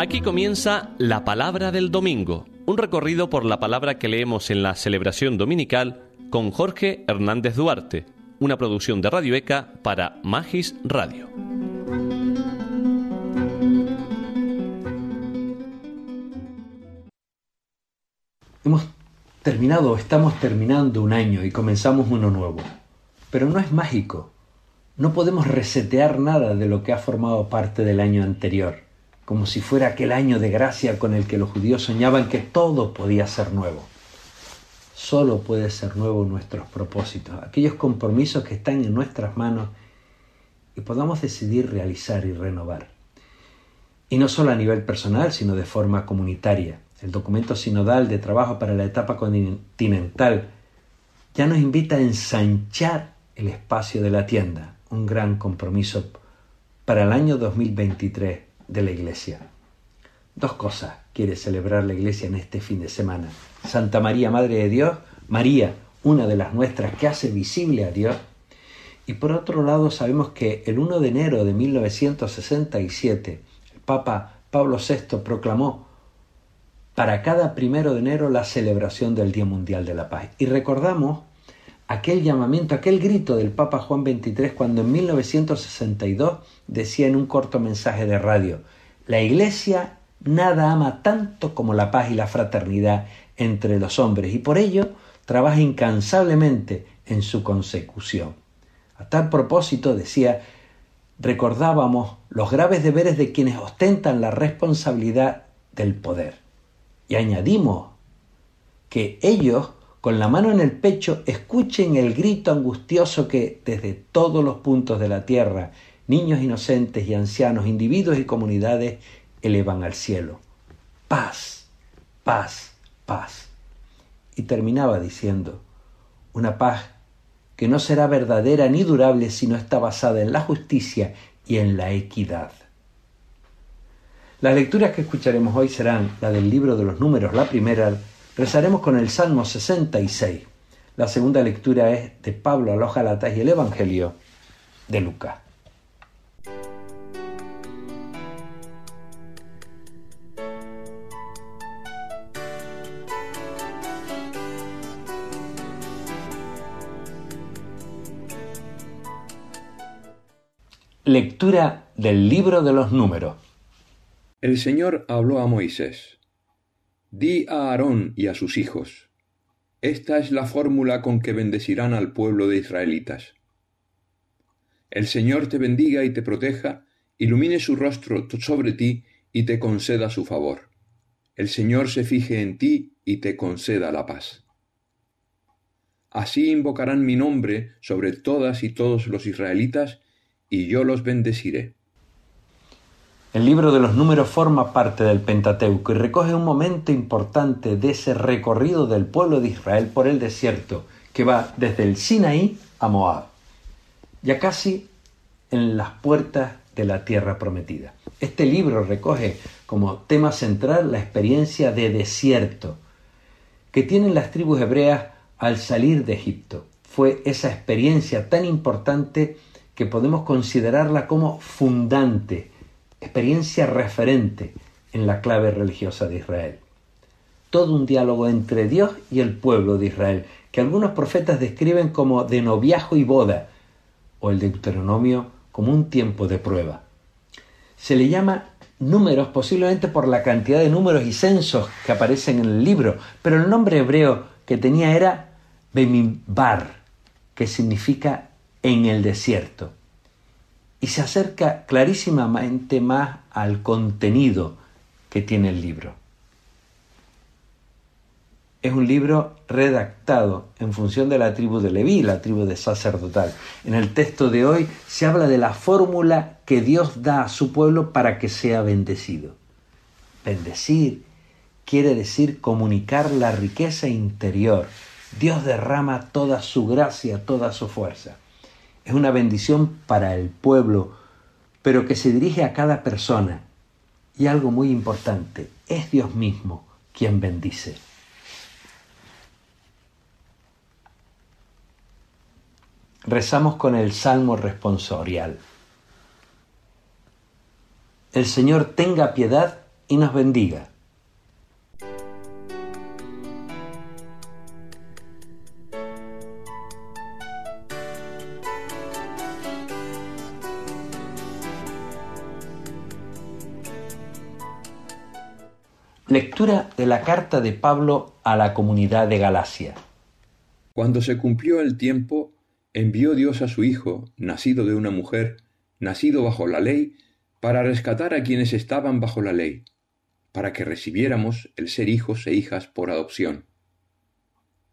Aquí comienza la palabra del domingo, un recorrido por la palabra que leemos en la celebración dominical con Jorge Hernández Duarte, una producción de Radio ECA para Magis Radio. Hemos terminado, estamos terminando un año y comenzamos uno nuevo. Pero no es mágico. No podemos resetear nada de lo que ha formado parte del año anterior, como si fuera aquel año de gracia con el que los judíos soñaban que todo podía ser nuevo. Solo puede ser nuevo nuestros propósitos, aquellos compromisos que están en nuestras manos y podamos decidir realizar y renovar. Y no solo a nivel personal, sino de forma comunitaria. El documento sinodal de trabajo para la etapa continental ya nos invita a ensanchar el espacio de la tienda, un gran compromiso para el año 2023 de la Iglesia. Dos cosas quiere celebrar la Iglesia en este fin de semana. Santa María, Madre de Dios, María, una de las nuestras que hace visible a Dios. Y por otro lado sabemos que el 1 de enero de 1967 el Papa Pablo VI proclamó para cada primero de enero la celebración del Día Mundial de la Paz. Y recordamos aquel llamamiento, aquel grito del Papa Juan XXIII cuando en 1962 decía en un corto mensaje de radio, la Iglesia nada ama tanto como la paz y la fraternidad entre los hombres y por ello trabaja incansablemente en su consecución. A tal propósito decía, recordábamos los graves deberes de quienes ostentan la responsabilidad del poder y añadimos que ellos, con la mano en el pecho, escuchen el grito angustioso que desde todos los puntos de la tierra, niños inocentes y ancianos, individuos y comunidades, elevan al cielo. Paz, paz, paz. Y terminaba diciendo, una paz que no será verdadera ni durable si no está basada en la justicia y en la equidad. Las lecturas que escucharemos hoy serán la del libro de los números, la primera, rezaremos con el Salmo 66. La segunda lectura es de Pablo a los Galatas y el Evangelio de Lucas. Lectura del libro de los números. El Señor habló a Moisés. Di a Aarón y a sus hijos. Esta es la fórmula con que bendecirán al pueblo de israelitas. El Señor te bendiga y te proteja, ilumine su rostro sobre ti y te conceda su favor. El Señor se fije en ti y te conceda la paz. Así invocarán mi nombre sobre todas y todos los israelitas, y yo los bendeciré. El libro de los números forma parte del Pentateuco y recoge un momento importante de ese recorrido del pueblo de Israel por el desierto que va desde el Sinaí a Moab, ya casi en las puertas de la tierra prometida. Este libro recoge como tema central la experiencia de desierto que tienen las tribus hebreas al salir de Egipto. Fue esa experiencia tan importante que podemos considerarla como fundante experiencia referente en la clave religiosa de Israel. Todo un diálogo entre Dios y el pueblo de Israel, que algunos profetas describen como de noviajo y boda, o el Deuteronomio como un tiempo de prueba. Se le llama números posiblemente por la cantidad de números y censos que aparecen en el libro, pero el nombre hebreo que tenía era Bemimbar, que significa en el desierto y se acerca clarísimamente más al contenido que tiene el libro. Es un libro redactado en función de la tribu de Leví, la tribu de sacerdotal. En el texto de hoy se habla de la fórmula que Dios da a su pueblo para que sea bendecido. Bendecir quiere decir comunicar la riqueza interior. Dios derrama toda su gracia, toda su fuerza es una bendición para el pueblo, pero que se dirige a cada persona. Y algo muy importante, es Dios mismo quien bendice. Rezamos con el Salmo responsorial. El Señor tenga piedad y nos bendiga. Lectura de la carta de Pablo a la comunidad de Galacia. Cuando se cumplió el tiempo, envió Dios a su Hijo, nacido de una mujer, nacido bajo la ley, para rescatar a quienes estaban bajo la ley, para que recibiéramos el ser hijos e hijas por adopción.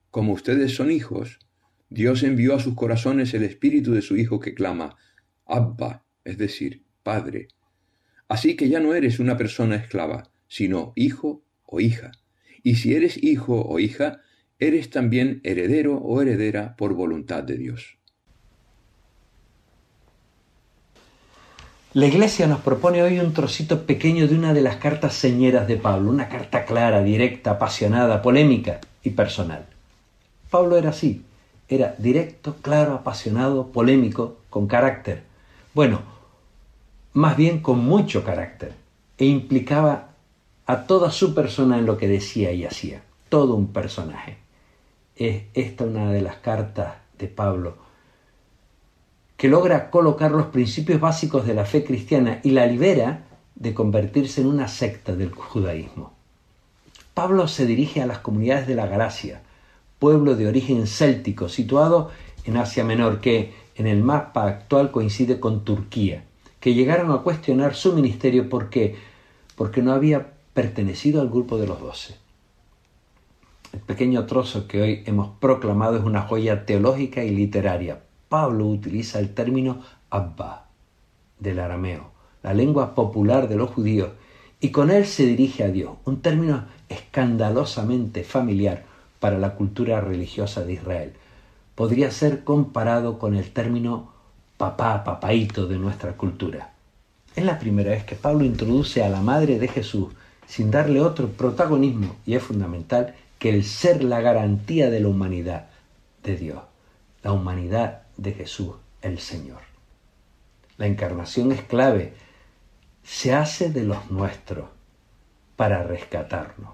Como ustedes son hijos, Dios envió a sus corazones el espíritu de su Hijo que clama, Abba, es decir, Padre. Así que ya no eres una persona esclava, sino hijo o hija. Y si eres hijo o hija, eres también heredero o heredera por voluntad de Dios. La Iglesia nos propone hoy un trocito pequeño de una de las cartas señeras de Pablo, una carta clara, directa, apasionada, polémica y personal. Pablo era así, era directo, claro, apasionado, polémico, con carácter. Bueno, más bien con mucho carácter, e implicaba a toda su persona en lo que decía y hacía, todo un personaje. Es esta una de las cartas de Pablo que logra colocar los principios básicos de la fe cristiana y la libera de convertirse en una secta del judaísmo. Pablo se dirige a las comunidades de la Galacia, pueblo de origen céltico situado en Asia Menor, que en el mapa actual coincide con Turquía, que llegaron a cuestionar su ministerio porque, porque no había pertenecido al grupo de los doce. El pequeño trozo que hoy hemos proclamado es una joya teológica y literaria. Pablo utiliza el término Abba del arameo, la lengua popular de los judíos, y con él se dirige a Dios, un término escandalosamente familiar para la cultura religiosa de Israel. Podría ser comparado con el término papá, papaito de nuestra cultura. Es la primera vez que Pablo introduce a la madre de Jesús sin darle otro protagonismo y es fundamental que el ser la garantía de la humanidad de Dios, la humanidad de Jesús el Señor. La encarnación es clave, se hace de los nuestros para rescatarnos.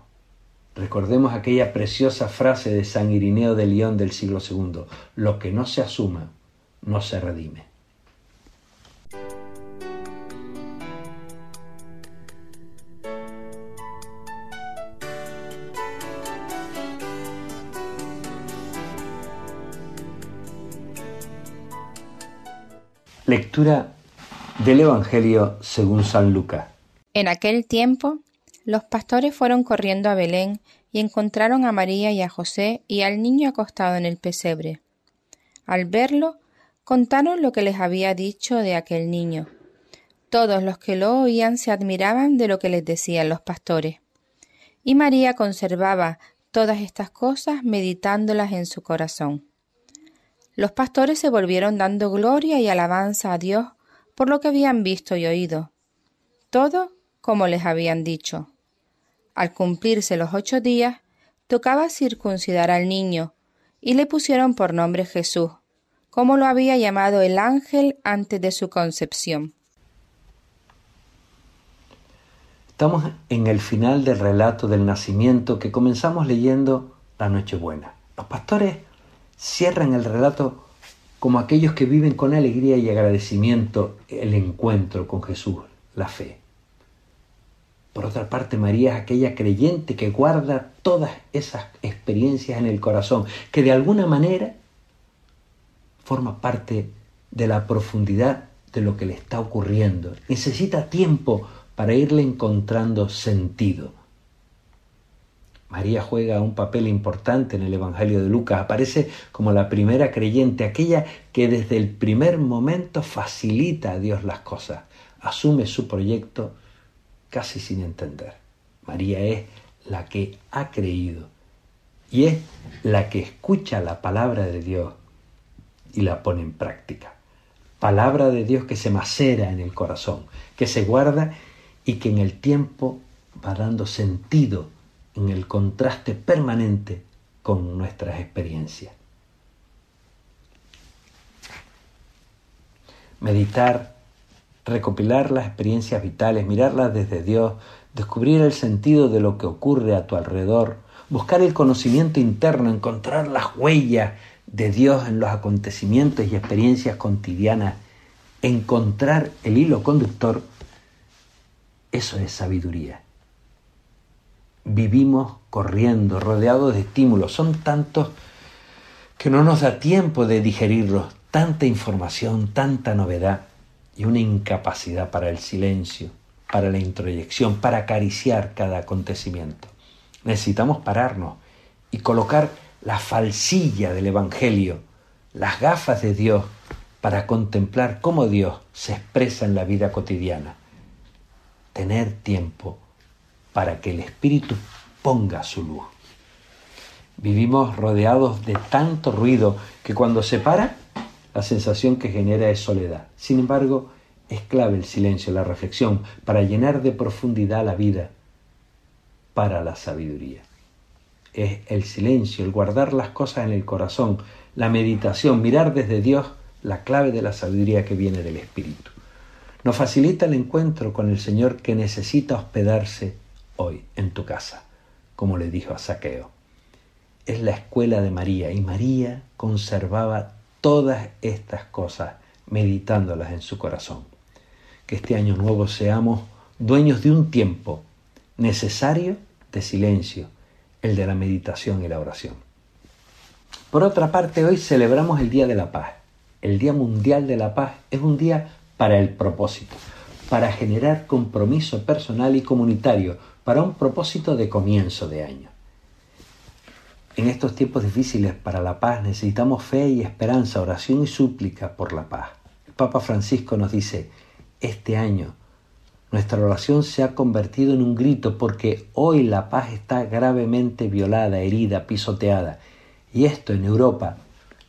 Recordemos aquella preciosa frase de San Irineo de León del siglo II, lo que no se asuma no se redime. Lectura del Evangelio según San Lucas. En aquel tiempo, los pastores fueron corriendo a Belén y encontraron a María y a José y al niño acostado en el pesebre. Al verlo, contaron lo que les había dicho de aquel niño. Todos los que lo oían se admiraban de lo que les decían los pastores. Y María conservaba todas estas cosas meditándolas en su corazón. Los pastores se volvieron dando gloria y alabanza a Dios por lo que habían visto y oído. Todo como les habían dicho. Al cumplirse los ocho días, tocaba circuncidar al niño, y le pusieron por nombre Jesús, como lo había llamado el ángel antes de su concepción. Estamos en el final del relato del nacimiento que comenzamos leyendo la Nochebuena. Los pastores cierran el relato como aquellos que viven con alegría y agradecimiento el encuentro con Jesús, la fe. Por otra parte, María es aquella creyente que guarda todas esas experiencias en el corazón, que de alguna manera forma parte de la profundidad de lo que le está ocurriendo. Necesita tiempo para irle encontrando sentido. María juega un papel importante en el Evangelio de Lucas, aparece como la primera creyente, aquella que desde el primer momento facilita a Dios las cosas, asume su proyecto casi sin entender. María es la que ha creído y es la que escucha la palabra de Dios y la pone en práctica. Palabra de Dios que se macera en el corazón, que se guarda y que en el tiempo va dando sentido en el contraste permanente con nuestras experiencias. Meditar recopilar las experiencias vitales, mirarlas desde Dios, descubrir el sentido de lo que ocurre a tu alrededor, buscar el conocimiento interno, encontrar las huellas de Dios en los acontecimientos y experiencias cotidianas, encontrar el hilo conductor, eso es sabiduría. Vivimos corriendo, rodeados de estímulos, son tantos que no nos da tiempo de digerirlos, tanta información, tanta novedad y una incapacidad para el silencio, para la introyección, para acariciar cada acontecimiento. Necesitamos pararnos y colocar la falsilla del Evangelio, las gafas de Dios, para contemplar cómo Dios se expresa en la vida cotidiana. Tener tiempo para que el Espíritu ponga su luz. Vivimos rodeados de tanto ruido que cuando se para, la sensación que genera es soledad. Sin embargo, es clave el silencio, la reflexión, para llenar de profundidad la vida, para la sabiduría. Es el silencio, el guardar las cosas en el corazón, la meditación, mirar desde Dios la clave de la sabiduría que viene del Espíritu. Nos facilita el encuentro con el Señor que necesita hospedarse hoy en tu casa, como le dijo a Saqueo. Es la escuela de María y María conservaba todas estas cosas meditándolas en su corazón. Que este año nuevo seamos dueños de un tiempo necesario de silencio, el de la meditación y la oración. Por otra parte, hoy celebramos el Día de la Paz. El Día Mundial de la Paz es un día para el propósito, para generar compromiso personal y comunitario, para un propósito de comienzo de año. En estos tiempos difíciles para la paz necesitamos fe y esperanza, oración y súplica por la paz. El Papa Francisco nos dice, este año nuestra oración se ha convertido en un grito porque hoy la paz está gravemente violada, herida, pisoteada. Y esto en Europa,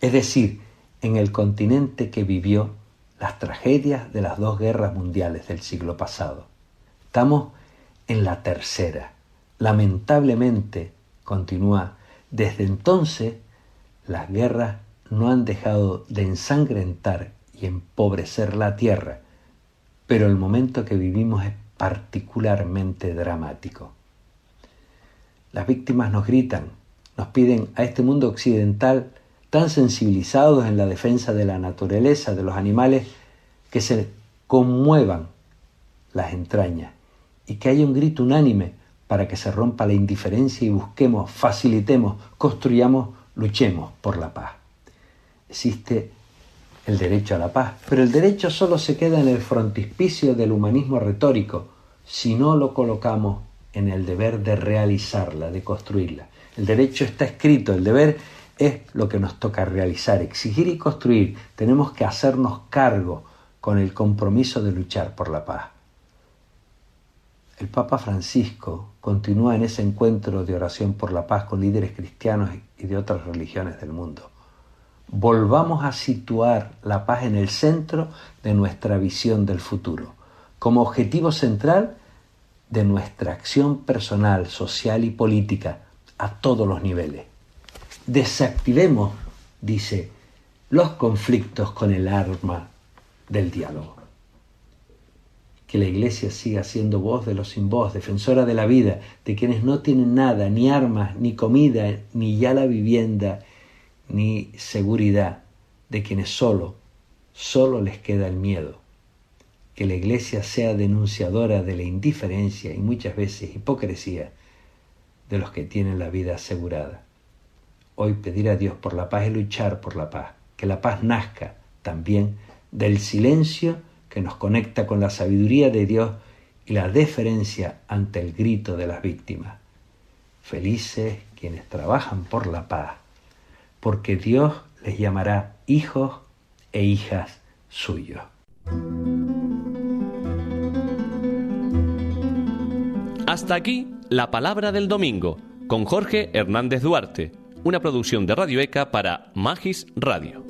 es decir, en el continente que vivió las tragedias de las dos guerras mundiales del siglo pasado. Estamos en la tercera. Lamentablemente, continúa desde entonces, las guerras no han dejado de ensangrentar y empobrecer la tierra, pero el momento que vivimos es particularmente dramático. Las víctimas nos gritan, nos piden a este mundo occidental tan sensibilizados en la defensa de la naturaleza, de los animales, que se conmuevan las entrañas y que haya un grito unánime para que se rompa la indiferencia y busquemos, facilitemos, construyamos, luchemos por la paz. Existe el derecho a la paz, pero el derecho solo se queda en el frontispicio del humanismo retórico si no lo colocamos en el deber de realizarla, de construirla. El derecho está escrito, el deber es lo que nos toca realizar, exigir y construir. Tenemos que hacernos cargo con el compromiso de luchar por la paz. El Papa Francisco continúa en ese encuentro de oración por la paz con líderes cristianos y de otras religiones del mundo. Volvamos a situar la paz en el centro de nuestra visión del futuro, como objetivo central de nuestra acción personal, social y política a todos los niveles. Desactivemos, dice, los conflictos con el arma del diálogo que la Iglesia siga siendo voz de los sin voz, defensora de la vida, de quienes no tienen nada, ni armas, ni comida, ni ya la vivienda, ni seguridad, de quienes solo, solo les queda el miedo. Que la Iglesia sea denunciadora de la indiferencia y muchas veces hipocresía de los que tienen la vida asegurada. Hoy pedir a Dios por la paz y luchar por la paz, que la paz nazca también del silencio que nos conecta con la sabiduría de Dios y la deferencia ante el grito de las víctimas. Felices quienes trabajan por la paz, porque Dios les llamará hijos e hijas suyos. Hasta aquí la palabra del domingo con Jorge Hernández Duarte, una producción de Radio ECA para Magis Radio.